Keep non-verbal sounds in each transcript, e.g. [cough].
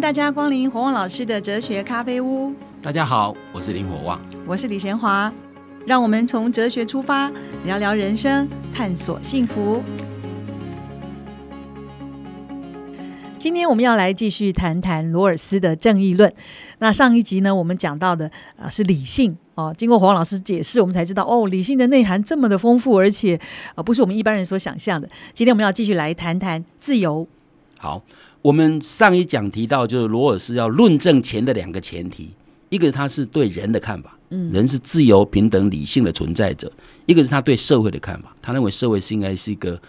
迎大家光临火旺老师的哲学咖啡屋。大家好，我是林火旺，我是李贤华。让我们从哲学出发，聊聊人生，探索幸福。今天我们要来继续谈谈罗尔斯的正义论。那上一集呢，我们讲到的呃是理性哦，经过黄老师解释，我们才知道哦，理性的内涵这么的丰富，而且呃不是我们一般人所想象的。今天我们要继续来谈谈自由。好，我们上一讲提到，就是罗尔斯要论证钱的两个前提，一个他是对人的看法，嗯，人是自由、平等、理性的存在者；一个是他对社会的看法，他认为社会是应该是一个。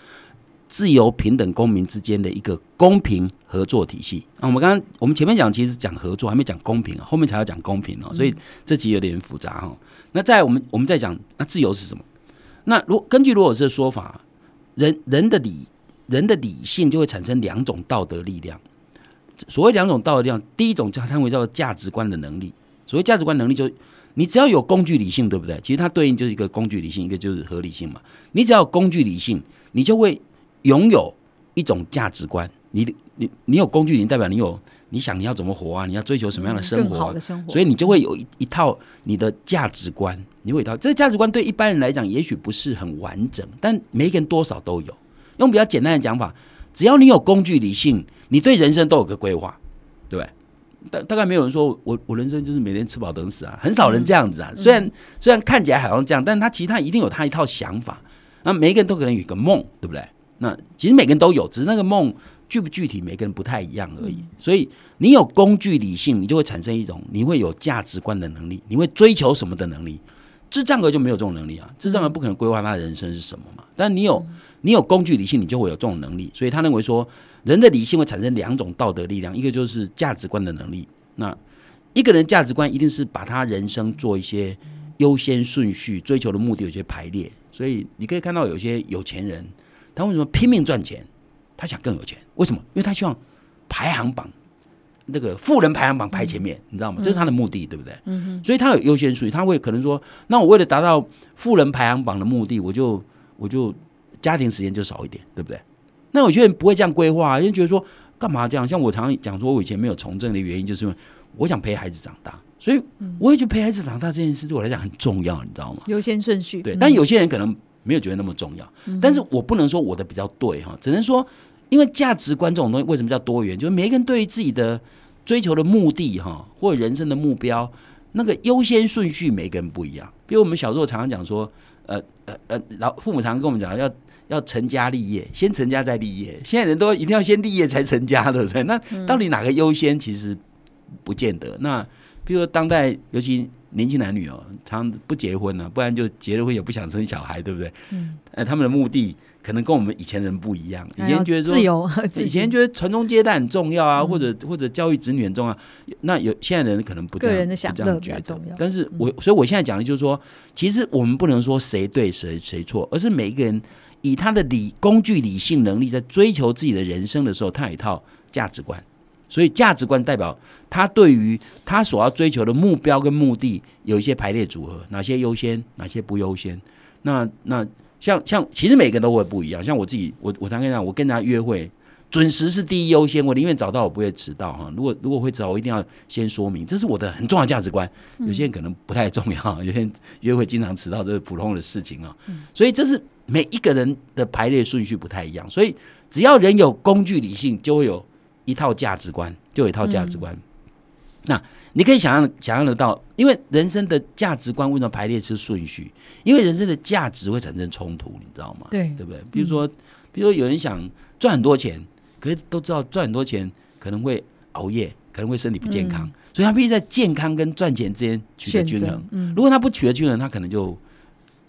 自由、平等、公民之间的一个公平合作体系。那我们刚刚我们前面讲其实讲合作，还没讲公平啊，后面才要讲公平哦，所以这集有点复杂哈。那在我们我们再讲，那自由是什么？那如根据罗尔斯的说法，人人的理人的理性就会产生两种道德力量。所谓两种道德力量，第一种叫称为叫做价值观的能力。所谓价值观能力，就你只要有工具理性，对不对？其实它对应就是一个工具理性，一个就是合理性嘛。你只要有工具理性，你就会。拥有一种价值观，你你你有工具，你代表你有你想你要怎么活啊？你要追求什么样的生活？所以你就会有一一套你的价值观，你会一套这个价值观对一般人来讲也许不是很完整，但每个人多少都有。用比较简单的讲法，只要你有工具理性，你对人生都有个规划，对不对？大大概没有人说我我人生就是每天吃饱等死啊，很少人这样子啊。虽然虽然看起来好像这样，但他其实他一定有他一套想法。那每一个人都可能有一个梦，对不对？那其实每个人都有，只是那个梦具不具体，每个人不太一样而已。所以你有工具理性，你就会产生一种你会有价值观的能力，你会追求什么的能力。智障儿就没有这种能力啊，智障儿不可能规划他的人生是什么嘛。但你有你有工具理性，你就会有这种能力。所以他认为说，人的理性会产生两种道德力量，一个就是价值观的能力。那一个人价值观一定是把他人生做一些优先顺序，追求的目的有些排列。所以你可以看到有些有钱人。他为什么拼命赚钱？他想更有钱。为什么？因为他希望排行榜那个富人排行榜排前面，你知道吗？这是他的目的，对不对？嗯所以他有优先顺序，他会可能说：那我为了达到富人排行榜的目的，我就我就家庭时间就少一点，对不对？那有些人不会这样规划，因为觉得说干嘛这样？像我常常讲说，我以前没有从政的原因，就是因为我想陪孩子长大，所以我也觉得陪孩子长大这件事对我来讲很重要，你知道吗？优先顺序。对，但有些人可能。没有觉得那么重要，但是我不能说我的比较对哈，只能说，因为价值观这种东西为什么叫多元？就是每一个人对于自己的追求的目的哈，或者人生的目标，那个优先顺序每个人不一样。比如我们小时候常常讲说，呃呃呃，老父母常常跟我们讲要要成家立业，先成家再立业。现在人都一定要先立业才成家，对不对？那到底哪个优先？其实不见得。那比如说当代尤其。年轻男女哦，常不结婚呢，不然就结了婚也不想生小孩，对不对？嗯，呃，他们的目的可能跟我们以前人不一样。以前觉得说 [laughs] 自由，以前觉得传宗接代很重要啊，或者或者教育子女很重要。那有现在人可能不这样，个人的享乐比较重要。但是我所以我现在讲的就是说，其实我们不能说谁对谁谁错，而是每一个人以他的理工具理性能力在追求自己的人生的时候，他有一套价值观。所以价值观代表他对于他所要追求的目标跟目的有一些排列组合，哪些优先，哪些不优先。那那像像其实每个人都会不一样。像我自己，我我常跟你讲，我跟人家约会，准时是第一优先，我宁愿早到，我不会迟到哈。如果如果会迟到，我一定要先说明，这是我的很重要价值观。有些人可能不太重要，有些人约会经常迟到，这是普通的事情啊。所以这是每一个人的排列顺序不太一样。所以只要人有工具理性，就会有。一套价值观就有一套价值观，那你可以想象想象得到，因为人生的价值观为什么排列是顺序？因为人生的价值会产生冲突，你知道吗？对，对不对？比如说，比如说有人想赚很多钱，可是都知道赚很多钱可能会熬夜，可能会身体不健康，所以他必须在健康跟赚钱之间取得均衡。嗯，如果他不取得均衡，他可能就。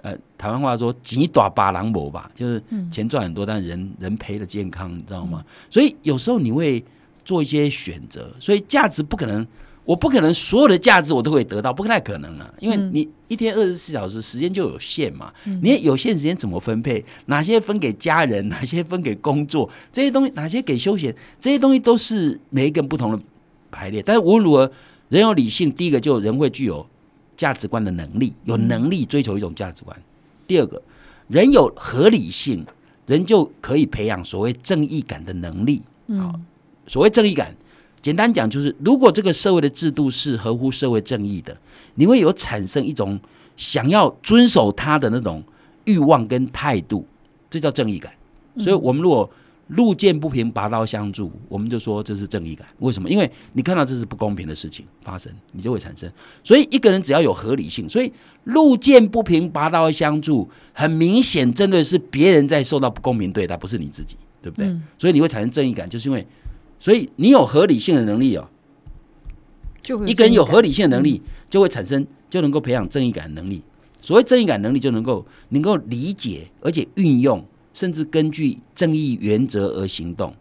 呃，台湾话说“几大把狼博”吧，就是钱赚很多，但人人赔了健康，你知道吗？所以有时候你会做一些选择，所以价值不可能，我不可能所有的价值我都会得到，不太可能啊，因为你一天二十四小时时间就有限嘛，你有限时间怎么分配？哪些分给家人，[laughs] 哪些分给工作？这些东西哪些给休闲？这些东西都是每一个不同的排列。但是无论如何，人有理性，第一个就人会具有。价值观的能力，有能力追求一种价值观。第二个，人有合理性，人就可以培养所谓正义感的能力。好，所谓正义感，简单讲，就是如果这个社会的制度是合乎社会正义的，你会有产生一种想要遵守它的那种欲望跟态度，这叫正义感。所以，我们如果路见不平，拔刀相助，我们就说这是正义感。为什么？因为你看到这是不公平的事情发生，你就会产生。所以，一个人只要有合理性，所以路见不平，拔刀相助，很明显针对是别人在受到不公平对待，不是你自己，对不对？所以你会产生正义感，就是因为。所以你有合理性的能力哦，就一个人有合理性的能力，就会产生就能够培养正义感能力。所谓正义感能力，就能够能够理解，而且运用，甚至根据正义原则而行动。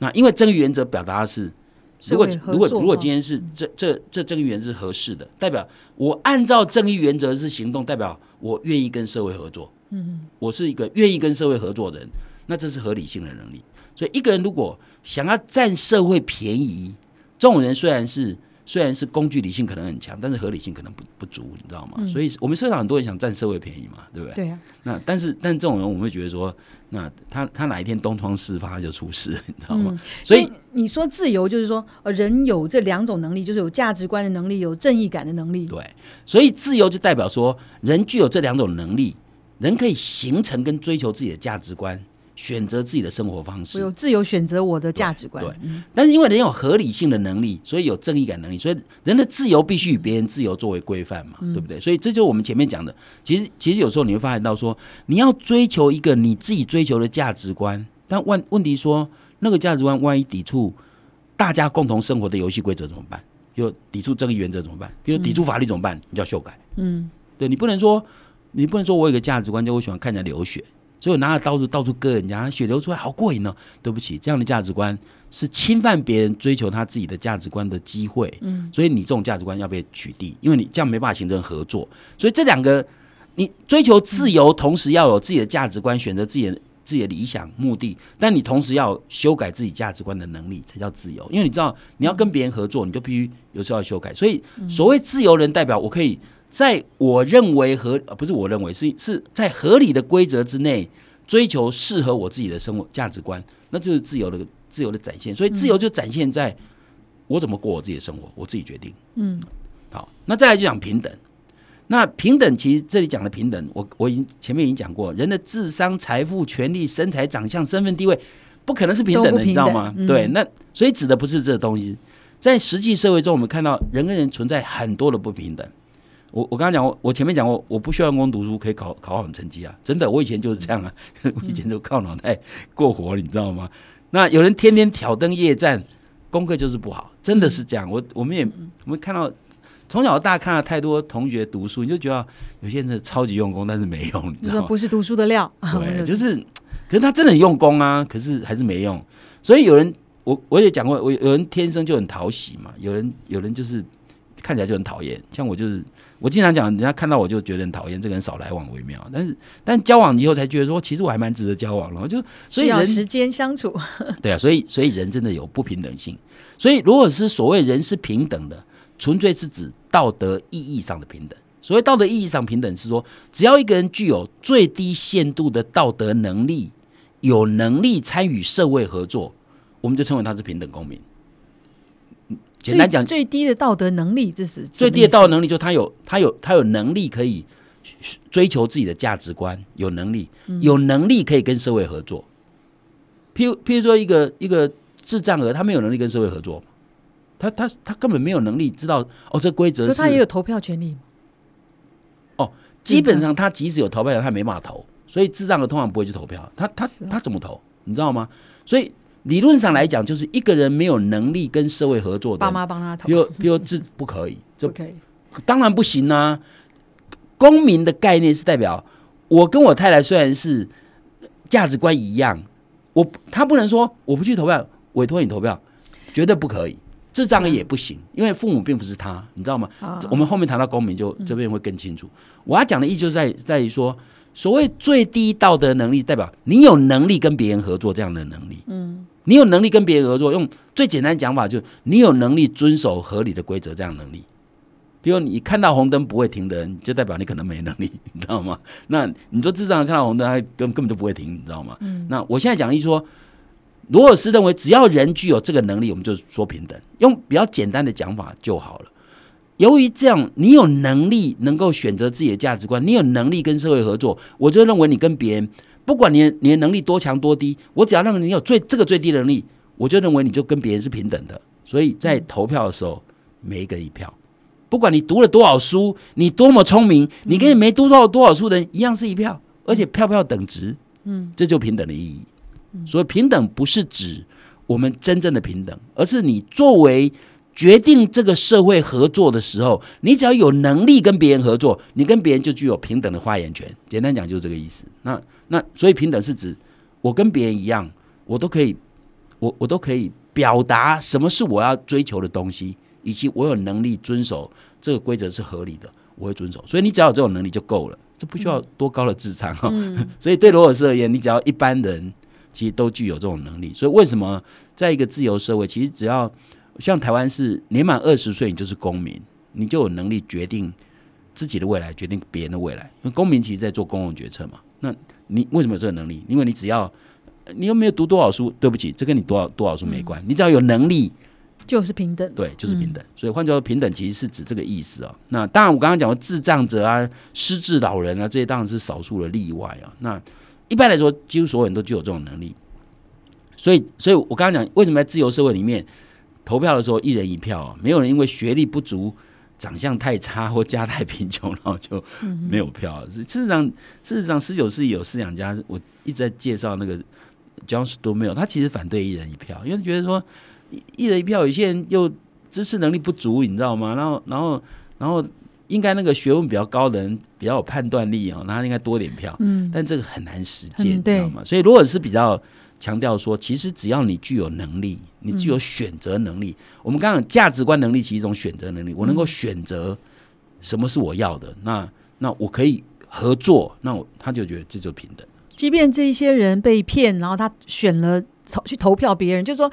那因为正义原则表达的是，如果如果如果今天是这这这正义原则是合适的，代表我按照正义原则是行动，代表我愿意跟社会合作。嗯，我是一个愿意跟社会合作的人，那这是合理性的能力。所以一个人如果想要占社会便宜，这种人虽然是虽然是工具理性可能很强，但是合理性可能不不足，你知道吗？所以我们社会上很多人想占社会便宜嘛，对不对？对啊。那但是但这种人，我们会觉得说，那他他哪一天东窗事发就出事，你知道吗？所以你说自由就是说，呃，人有这两种能力，就是有价值观的能力，有正义感的能力。对，所以自由就代表说，人具有这两种能力，人可以形成跟追求自己的价值观。选择自己的生活方式，我有自由选择我的价值观。对，但是因为人有合理性的能力，所以有正义感能力，所以人的自由必须以别人自由作为规范嘛，对不对？所以这就是我们前面讲的。其实，其实有时候你会发现到说，你要追求一个你自己追求的价值观，但问问题说，那个价值观万一抵触大家共同生活的游戏规则怎么办？就抵触正义原则怎么办？比如抵触法律怎么办？你就要修改。嗯，对你不能说，你不能说我有个价值观，就我喜欢看人家流血。所以我拿着刀子到处割人家，血流出来好过瘾哦！对不起，这样的价值观是侵犯别人追求他自己的价值观的机会。嗯，所以你这种价值观要被取缔，因为你这样没办法形成合作。所以这两个，你追求自由，同时要有自己的价值观，选择自己的自己的理想目的，但你同时要修改自己价值观的能力，才叫自由。因为你知道，你要跟别人合作，你就必须有时候要修改。所以，所谓自由人，代表我可以。在我认为合，不是我认为是是在合理的规则之内追求适合我自己的生活价值观，那就是自由的自由的展现。所以自由就展现在我怎么过我自己的生活，我自己决定。嗯，好，那再来就讲平等。那平等其实这里讲的平等，我我已经前面已经讲过，人的智商、财富、权利、身材、长相、身份地位，不可能是平等的，你知道吗？对，那所以指的不是这东西。在实际社会中，我们看到人跟人存在很多的不平等。我我刚刚讲我我前面讲过，我不需要用功读书可以考考好成绩啊！真的，我以前就是这样啊，[laughs] 我以前都靠脑袋过活，你知道吗？那有人天天挑灯夜战，功课就是不好，真的是这样。我我们也我们看到从小到大看到太多同学读书，你就觉得有些人是超级用功，但是没用，你知道吗？不是读书的料。[laughs] 对，就是，可是他真的很用功啊，可是还是没用。所以有人我我也讲过，我有人天生就很讨喜嘛，有人有人就是看起来就很讨厌，像我就是。我经常讲，人家看到我就觉得很讨厌，这个人少来往为妙。但是，但交往以后才觉得说，其实我还蛮值得交往了。就所以人时间相处，[laughs] 对啊，所以所以人真的有不平等性。所以如果是所谓人是平等的，纯粹是指道德意义上的平等。所谓道德意义上平等，是说只要一个人具有最低限度的道德能力，有能力参与社会合作，我们就称为他是平等公民。简单讲，最低的道德能力，这是最低的道德能力，就他有他有他有能力可以追求自己的价值观，有能力有能力可以跟社会合作。譬如譬如说，一个一个智障儿，他没有能力跟社会合作，他他他根本没有能力知道哦，这规则是他也有投票权利哦，基本上他即使有投票权，他没办法投，所以智障儿通常不会去投票。他他他怎么投？你知道吗？所以。理论上来讲，就是一个人没有能力跟社会合作的，爸妈帮他投，比如比如这不可以，这 [laughs] 当然不行啊。公民的概念是代表我跟我太太虽然是价值观一样，我他不能说我不去投票，委托你投票，绝对不可以。智障也不行，因为父母并不是他，你知道吗？我们后面谈到公民，就这边会更清楚。我要讲的意就在在于说，所谓最低道德能力，代表你有能力跟别人合作这样的能力。嗯。你有能力跟别人合作，用最简单讲法，就是你有能力遵守合理的规则，这样能力。比如你看到红灯不会停的人，就代表你可能没能力，你知道吗？[laughs] 那你说智障看到红灯，他根根本就不会停，你知道吗？嗯那我现在讲一说，罗尔斯认为，只要人具有这个能力，我们就说平等。用比较简单的讲法就好了。由于这样，你有能力能够选择自己的价值观，你有能力跟社会合作，我就认为你跟别人，不管你你的能力多强多低，我只要认为你有最这个最低能力，我就认为你就跟别人是平等的。所以在投票的时候，每一个一票，不管你读了多少书，你多么聪明，你跟你没读到多少书的人一样是一票，而且票票等值。嗯，这就平等的意义。所以平等不是指我们真正的平等，而是你作为决定这个社会合作的时候，你只要有能力跟别人合作，你跟别人就具有平等的发言权。简单讲就是这个意思。那那所以平等是指我跟别人一样，我都可以，我我都可以表达什么是我要追求的东西，以及我有能力遵守这个规则是合理的，我会遵守。所以你只要有这种能力就够了，这不需要多高的智商哈。[laughs] 所以对罗尔斯而言，你只要一般人。其实都具有这种能力，所以为什么在一个自由社会，其实只要像台湾是年满二十岁，你就是公民，你就有能力决定自己的未来，决定别人的未来。因为公民其实在做公共决策嘛。那你为什么有这个能力？因为你只要你又没有读多少书，对不起，这跟你多少多少书没关。你只要有能力，就是平等。对，就是平等。所以换句话说，平等其实是指这个意思啊。那当然，我刚刚讲的智障者啊、失智老人啊，这些当然是少数的例外啊。那一般来说，几乎所有人都具有这种能力，所以，所以我刚刚讲，为什么在自由社会里面投票的时候一人一票啊？没有人因为学历不足、长相太差或家太贫穷，然后就没有票。事实上，事实上，十九世纪有思想家，我一直在介绍那个 John Stuart Mill，他其实反对一人一票，因为觉得说一人一票，有些人又知识能力不足，你知道吗？然后，然后，然后。应该那个学问比较高的人比较有判断力哦，那他应该多点票。嗯，但这个很难实践，你知道吗？所以如果是比较强调说，其实只要你具有能力，你具有选择能力。我们刚刚价值观能力其实一种选择能力，我能够选择什么是我要的，那那我可以合作，那我他就觉得这就平等。即便这一些人被骗，然后他选了投去投票别人，就是说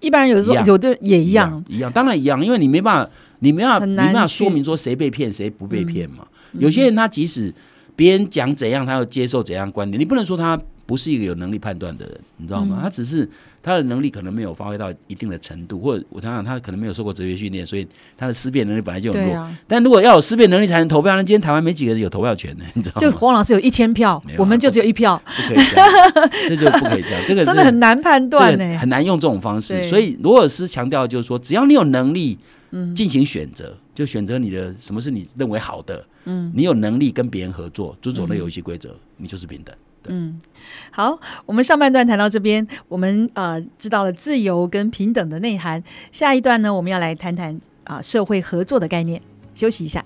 一般人有的时候有的也一样，一样，当然一样，因为你没办法。你没法，你没法说明说谁被骗，谁不被骗嘛？有些人他即使别人讲怎样，他要接受怎样观点，你不能说他不是一个有能力判断的人，你知道吗？他只是他的能力可能没有发挥到一定的程度，或者我想想，他可能没有受过哲学训练，所以他的思辨能力本来就很弱。但如果要有思辨能力才能投票，那今天台湾没几个人有投票权呢，你知道吗？就黄老师有一千票，我们就只有一票，不可以这样，这就不可以这样。这个 [laughs] 真的很难判断呢，很难用这种方式。所以罗尔斯强调就是说，只要你有能力。进行选择，就选择你的什么是你认为好的。嗯，你有能力跟别人合作，遵守那游戏规则，你就是平等。嗯，好，我们上半段谈到这边，我们呃知道了自由跟平等的内涵。下一段呢，我们要来谈谈啊社会合作的概念。休息一下。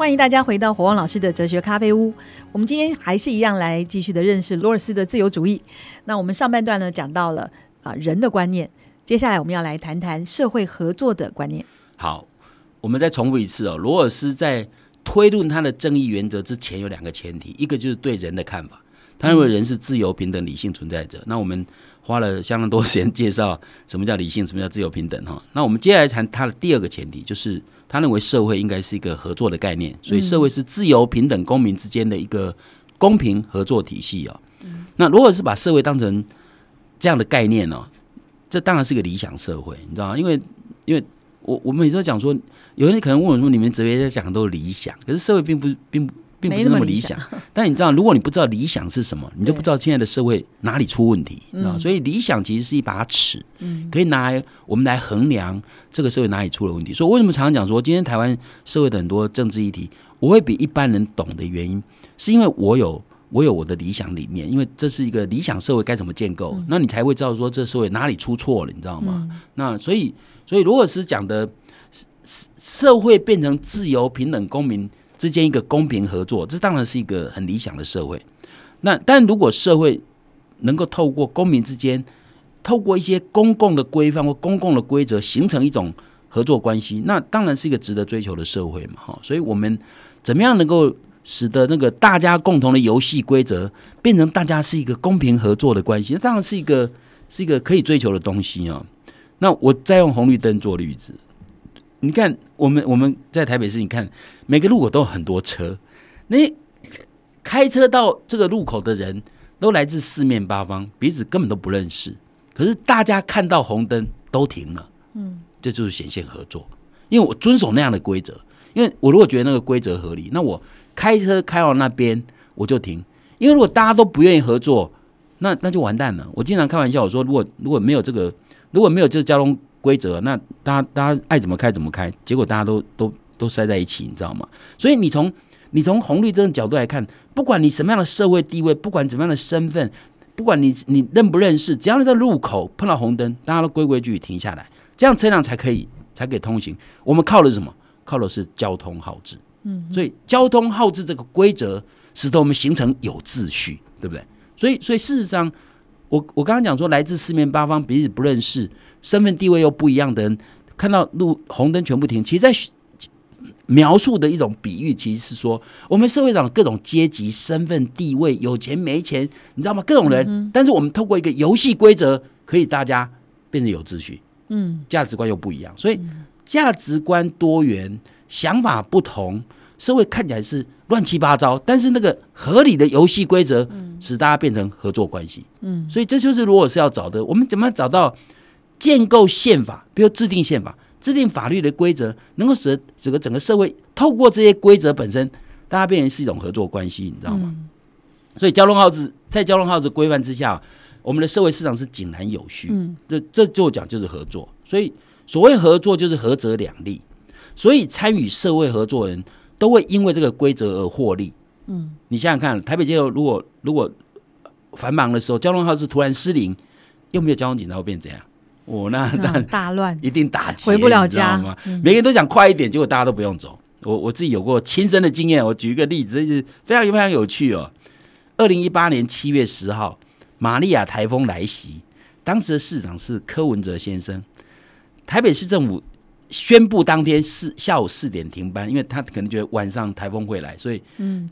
欢迎大家回到火旺老师的哲学咖啡屋。我们今天还是一样来继续的认识罗尔斯的自由主义。那我们上半段呢讲到了啊人的观念，接下来我们要来谈谈社会合作的观念。好，我们再重复一次哦。罗尔斯在推论他的正义原则之前有两个前提，一个就是对人的看法，他认为人是自由、平等、理性存在者。那我们花了相当多时间介绍什么叫理性，什么叫自由、平等哈。那我们接下来谈他的第二个前提，就是。他认为社会应该是一个合作的概念，所以社会是自由平等公民之间的一个公平合作体系啊。那如果是把社会当成这样的概念呢，这当然是个理想社会，你知道吗？因为因为我我们每次都讲说，有人可能问我说，你们哲学家讲的都是理想，可是社会并不并不。并不是那么理想，[laughs] 但你知道，如果你不知道理想是什么，你就不知道现在的社会哪里出问题啊。所以理想其实是一把尺，可以拿来我们来衡量这个社会哪里出了问题。所以为什么常常讲说，今天台湾社会的很多政治议题，我会比一般人懂的原因，是因为我有我有我的理想理念，因为这是一个理想社会该怎么建构，那你才会知道说这社会哪里出错了，你知道吗？那所以所以如果是讲的社会变成自由平等公民。之间一个公平合作，这当然是一个很理想的社会。那 [laughs] 但如果社会能够透过公民之间，透过一些公共的规范或公共的规则，形成一种合作关系，那当然是一个值得追求的社会嘛。哈，所以我们怎么样能够使得那个大家共同的游戏规则变成大家是一个公平合作的关系？那当然是一个是一个可以追求的东西啊。那我再用红绿灯做例子，你看我们我们在台北市，你看每个路口都有很多车，那开车到这个路口的人都来自四面八方，彼此根本都不认识，可是大家看到红灯都停了，嗯，这就是显现合作，因为我遵守那样的规则，因为我如果觉得那个规则合理，那我开车开到那边我就停，因为如果大家都不愿意合作，那那就完蛋了。我经常开玩笑我说，如果如果没有这个如果没有这个交通规则，那大家大家爱怎么开怎么开，结果大家都都都塞在一起，你知道吗？所以你从你从红绿灯的角度来看，不管你什么样的社会地位，不管怎么样的身份，不管你你认不认识，只要你在路口碰到红灯，大家都规规矩矩停下来，这样车辆才可以才可以通行。我们靠的是什么？靠的是交通号志。嗯，所以交通号志这个规则，使得我们形成有秩序，对不对？所以所以事实上。我我刚刚讲说，来自四面八方、彼此不认识、身份地位又不一样的人，看到路红灯全部停。其实，在描述的一种比喻，其实是说，我们社会上各种阶级、身份、地位，有钱没钱，你知道吗？各种人，但是我们透过一个游戏规则，可以大家变得有秩序。嗯，价值观又不一样，所以价值观多元、想法不同，社会看起来是。乱七八糟，但是那个合理的游戏规则，使大家变成合作关系。嗯，所以这就是如果是要找的，我们怎么找到建构宪法，比如制定宪法、制定法律的规则，能够使整个整个社会透过这些规则本身，大家变成是一种合作关系，你知道吗？所以交通号子在交通号子规范之下，我们的社会市场是井然有序。嗯，这这就讲就是合作。所以所谓合作就是合则两利。所以参与社会合作人。都会因为这个规则而获利。嗯，你想想看，台北街头如果如果繁忙的时候，交通号是突然失灵，又没有交通警察，会变怎样？我那那大乱，一定打劫，回不了家吗？每个人都想快一点，结果大家都不用走。我我自己有过亲身的经验，我举一个例子，是非常非常有趣哦。二零一八年七月十号，玛利亚台风来袭，当时的市长是柯文哲先生，台北市政府。宣布当天四下午四点停班，因为他可能觉得晚上台风会来，所以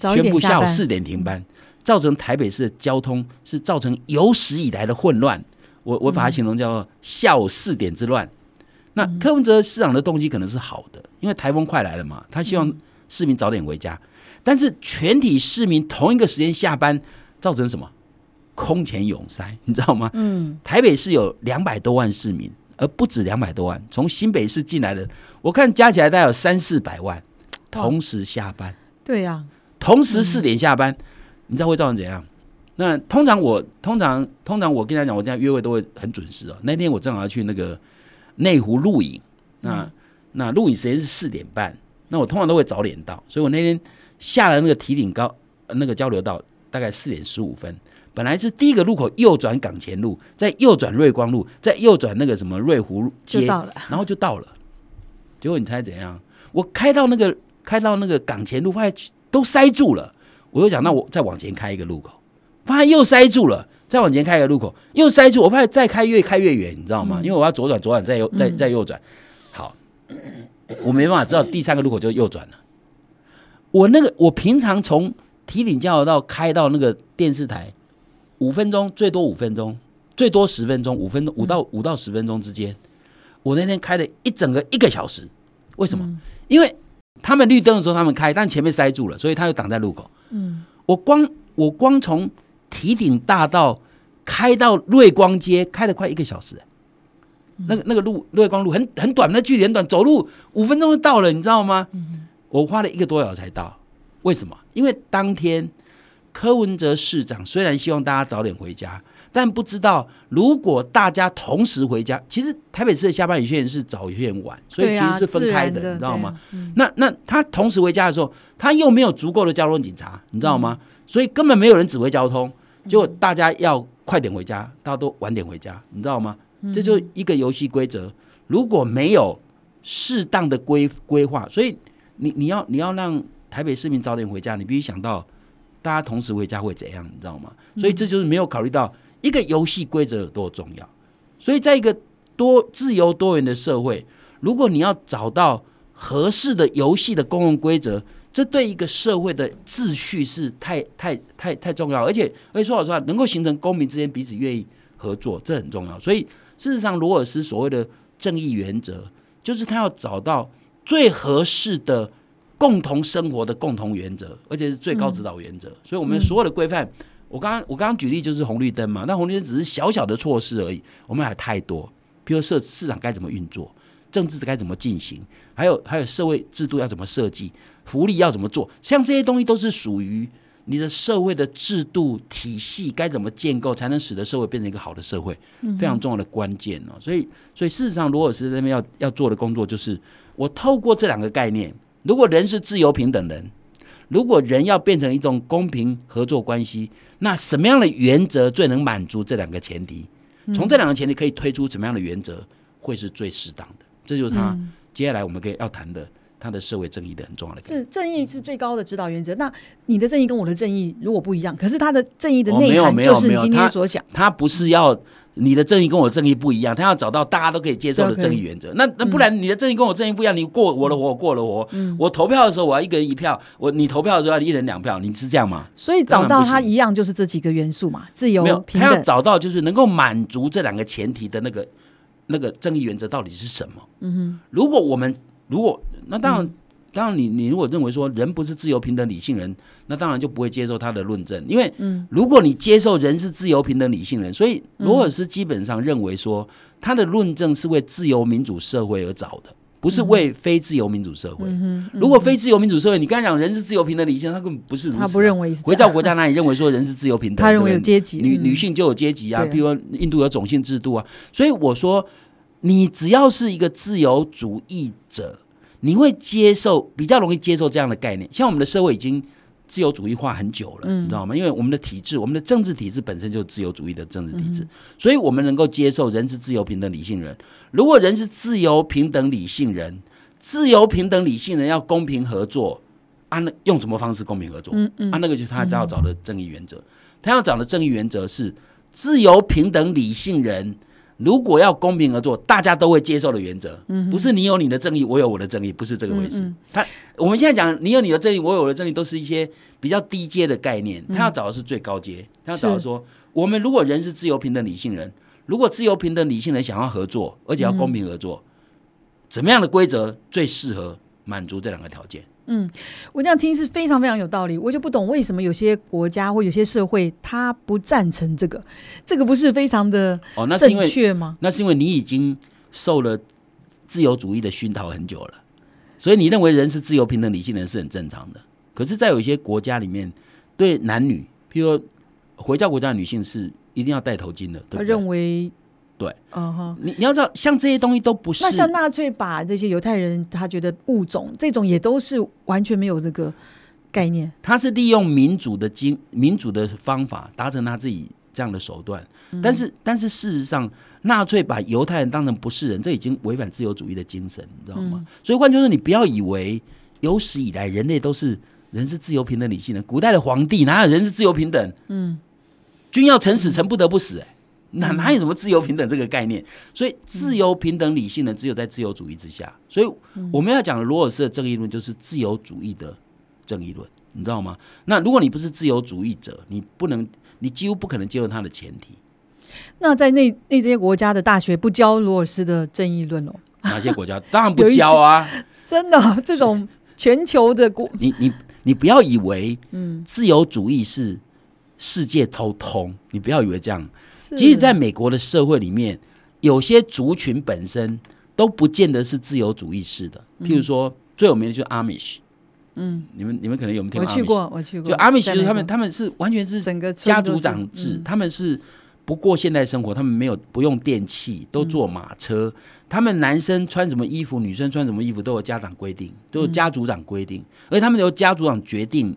宣布下午四点停班，造成台北市的交通是造成有史以来的混乱。我我把它形容叫下午四点之乱。那柯文哲市长的动机可能是好的，因为台风快来了嘛，他希望市民早点回家。但是全体市民同一个时间下班，造成什么？空前涌塞，你知道吗？嗯，台北市有两百多万市民。而不止两百多万，从新北市进来的，我看加起来大概有三四百万，同时下班。对呀，同时四点下班，你知道会造成怎样？那通常我通常通常我跟他讲，我这样约会都会很准时哦。那天我正好要去那个内湖露营，那那露营时间是四点半，那我通常都会早点到，所以我那天下了那个提顶高那个交流道，大概四点十五分。本来是第一个路口右转港前路，再右转瑞光路，再右转那个什么瑞湖街，然后就到了。结果你猜怎样？我开到那个开到那个港前路，发现都塞住了。我又想，那我再往前开一个路口，发现又塞住了。再往前开一个路口，又塞住。我发现再开越开越远，你知道吗？因为我要左转左转再右再再右转。好，我没办法知道第三个路口就右转了。我那个我平常从提顶交流道开到那个电视台。五分钟最多五分钟，最多十分钟，五分钟五到五到十分钟之间。我那天开了一整个一个小时，为什么？因为他们绿灯的时候他们开，但前面塞住了，所以他就挡在路口。嗯，我光我光从提顶大道开到瑞光街，开了快一个小时。那个那个路瑞光路很很短，那距离很短，走路五分钟就到了，你知道吗？我花了一个多小时才到，为什么？因为当天。柯文哲市长虽然希望大家早点回家，但不知道如果大家同时回家，其实台北市的下班有些人是早，有些人晚，所以其实是分开的，你知道吗？那那他同时回家的时候，他又没有足够的交通警察，你知道吗？所以根本没有人指挥交通，就大家要快点回家，大家都晚点回家，你知道吗？这就一个游戏规则，如果没有适当的规规划，所以你你要你要让台北市民早点回家，你必须想到。大家同时回家会怎样？你知道吗？所以这就是没有考虑到一个游戏规则有多重要。所以在一个多自由多元的社会，如果你要找到合适的游戏的公共规则，这对一个社会的秩序是太太太太重要，而且而且说老实话，能够形成公民之间彼此愿意合作，这很重要。所以事实上，罗尔斯所谓的正义原则，就是他要找到最合适的共同生活的共同原则，而且是最高指导原则。所以，我们所有的规范，我刚刚我刚刚举例就是红绿灯嘛，那红绿灯只是小小的措施而已，我们还太多，比如社市场该怎么运作。政治该怎么进行？还有还有社会制度要怎么设计？福利要怎么做？像这些东西都是属于你的社会的制度体系该怎么建构，才能使得社会变成一个好的社会，非常重要的关键哦。所以，所以事实上，罗尔斯这边要要做的工作就是，我透过这两个概念，如果人是自由平等人，如果人要变成一种公平合作关系，那什么样的原则最能满足这两个前提？从这两个前提可以推出什么样的原则会是最适当的？这就是他接下来我们可以要谈的，他的社会正义的很重要的。是正义是最高的指导原则。那你的正义跟我的正义如果不一样，可是他的正义的内涵就是你今天所讲，他不是要你的正义跟我正义不一样，他要找到大家都可以接受的正义原则。那那不然你的正义跟我正义不一样，你过我的活，我过了活。我投票的时候我要一个人一票，我你投票的时候要一人两票，你是这样吗？所以找到他一样就是这几个元素嘛，自由没有。他要找到就是能够满足这两个前提的那个。那个正义原则到底是什么？嗯哼，如果我们如果那当然当然你你如果认为说人不是自由平等理性人，那当然就不会接受他的论证，因为如果你接受人是自由平等理性人，所以罗尔斯基本上认为说他的论证是为自由民主社会而找的。不是为非自由民主社会。如果非自由民主社会，你刚才讲人是自由平等理性，他根本不是。他不认为。回到国家那里，认为说人是自由平等。他认为有阶级，女女性就有阶级啊。比如说印度有种姓制度啊。所以我说，你只要是一个自由主义者，你会接受比较容易接受这样的概念。像我们的社会已经。自由主义化很久了，你知道吗？因为我们的体制，我们的政治体制本身就是自由主义的政治体制，所以我们能够接受人是自由平等理性人。如果人是自由平等理性人，自由平等理性人要公平合作，按用什么方式公平合作？嗯嗯，按那个就是他要找的正义原则。他要找的正义原则是自由平等理性人。如果要公平合作，大家都会接受的原则，不是你有你的正义，我有我的正义，不是这个回事。他我们现在讲，你有你的正义，我有我的正义，都是一些比较低阶的概念。他要找的是最高阶，他要找的说，我们如果人是自由平等理性人，如果自由平等理性人想要合作，而且要公平合作，怎么样的规则最适合满足这两个条件？嗯，我这样听是非常非常有道理，我就不懂为什么有些国家或有些社会他不赞成这个，这个不是非常的哦，那是因为确吗？那是因为你已经受了自由主义的熏陶很久了，所以你认为人是自由平等理性人是很正常的。可是，在有一些国家里面，对男女，譬如回教国家的女性是一定要戴头巾的，他认为。对，嗯哼，你你要知道，像这些东西都不是。那像纳粹把这些犹太人，他觉得物种这种也都是完全没有这个概念。他是利用民主的经民主的方法达成他自己这样的手段，但是但是事实上，纳粹把犹太人当成不是人，这已经违反自由主义的精神，你知道吗？所以换句话说，你不要以为有史以来人类都是人是自由平等理性的，古代的皇帝哪有人是自由平等？嗯，君要臣死，臣不得不死，哎。哪哪有什么自由平等这个概念？所以自由平等理性呢，只有在自由主义之下。所以我们要讲的罗尔斯的正义论，就是自由主义的正义论，你知道吗？那如果你不是自由主义者，你不能，你几乎不可能接受他的前提。那在那那些国家的大学不教罗尔斯的正义论哦？哪些国家当然不教啊？[laughs] 真的，这种全球的国，你你你不要以为，嗯，自由主义是世界都通，你不要以为这样。即使在美国的社会里面，有些族群本身都不见得是自由主义式的。譬如说，最有名的就是阿米什。嗯，你们你们可能有没有听过？我去过，我去过。就阿米什，他们他们是完全是整个家族长制，他们是不过现代生活，他们没有不用电器，都坐马车。他们男生穿什么衣服，女生穿什么衣服，都有家长规定，都有家族长规定，而且他们由家族长决定。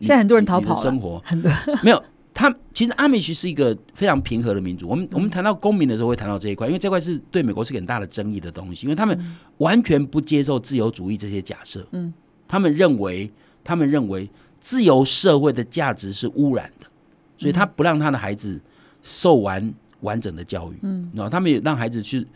现在很多人逃跑生活很多 [laughs] 没有。他其实阿米奇是一个非常平和的民族。我们我们谈到公民的时候会谈到这一块，因为这块是对美国是很大的争议的东西，因为他们完全不接受自由主义这些假设。嗯，他们认为他们认为自由社会的价值是污染的，所以他不让他的孩子受完完整的教育。嗯，然后他们也让孩子去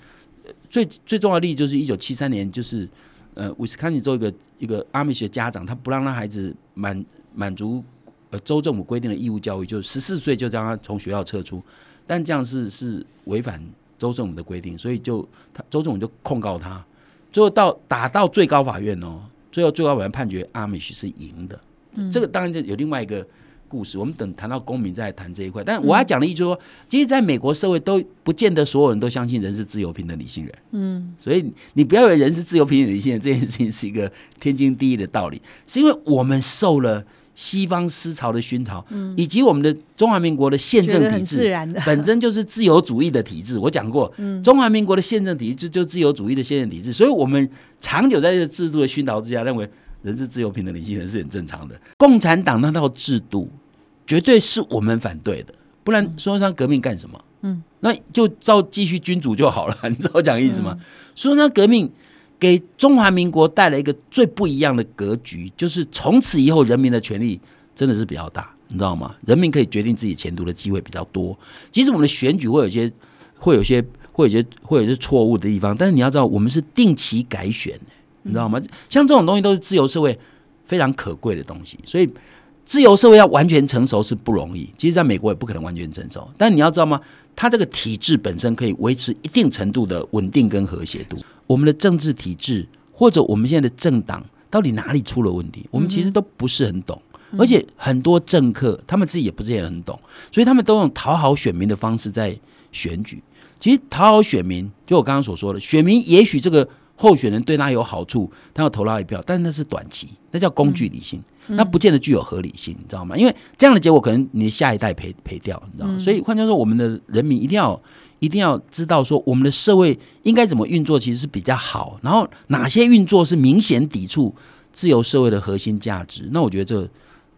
最最重要的例子就是一九七三年，就是呃，威斯康星州一个一个阿米学家长，他不让他孩子满满足呃州政府规定的义务教育，就十四岁就将他从学校撤出，但这样是是违反州政府的规定，所以就他州政府就控告他，最后到打到最高法院哦，最后最高法院判决阿米什是赢的。这个当然就有另外一个故事，我们等谈到公民再谈这一块。但我要讲的意思说，其实在美国社会都不见得所有人都相信人是自由、平等、理性人。嗯，所以你不要以为人是自由、平等、理性人这件事情是一个天经地义的道理，是因为我们受了西方思潮的熏陶，以及我们的中华民国的宪政体制本身就是自由主义的体制。我讲过，中华民国的宪政体制就自由主义的宪政体制，所以我们长久在这个制度的熏陶之下，认为。人是自由、平等、理性人是很正常的。共产党那套制度，绝对是我们反对的。不然，孙中山革命干什么？嗯，那就照继续君主就好了。[laughs] 你知道我讲意思吗？孙中山革命给中华民国带来一个最不一样的格局，就是从此以后人民的权利真的是比较大，你知道吗？人民可以决定自己前途的机会比较多。即使我们的选举会有些、会有些、会有些、会有些错误的地方，但是你要知道，我们是定期改选。你知道吗？像这种东西都是自由社会非常可贵的东西，所以自由社会要完全成熟是不容易。其实，在美国也不可能完全成熟。但你要知道吗？它这个体制本身可以维持一定程度的稳定跟和谐度。我们的政治体制或者我们现在的政党到底哪里出了问题？我们其实都不是很懂，而且很多政客他们自己也不是也很懂，所以他们都用讨好选民的方式在选举。其实讨好选民，就我刚刚所说的，选民也许这个。候选人对他有好处，他要投他一票，但是那是短期，那叫工具理性，那不见得具有合理性，你知道吗？因为这样的结果可能你的下一代赔赔掉，你知道吗？所以换句话说，我们的人民一定要一定要知道说，我们的社会应该怎么运作，其实是比较好。然后哪些运作是明显抵触自由社会的核心价值？那我觉得这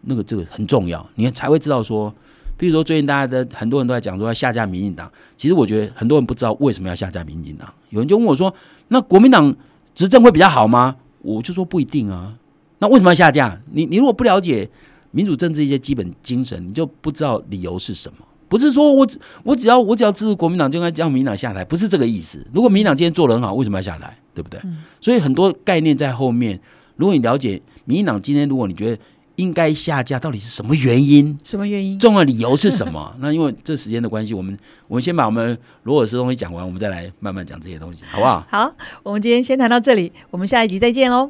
那个这个很重要，你才会知道说。比如说，最近大家的很多人都在讲说要下架民进党，其实我觉得很多人不知道为什么要下架民进党。有人就问我说：“那国民党执政会比较好吗？”我就说不一定啊。那为什么要下架？你你如果不了解民主政治一些基本精神，你就不知道理由是什么。不是说我只我只要我只要支持国民党就应该叫民党下台，不是这个意思。如果民党今天做得很好，为什么要下台？对不对？所以很多概念在后面。如果你了解民进党今天，如果你觉得。应该下架，到底是什么原因？什么原因？重要理由是什么？[laughs] 那因为这时间的关系，我们我们先把我们罗尔斯东西讲完，我们再来慢慢讲这些东西，好不好？好，我们今天先谈到这里，我们下一集再见喽。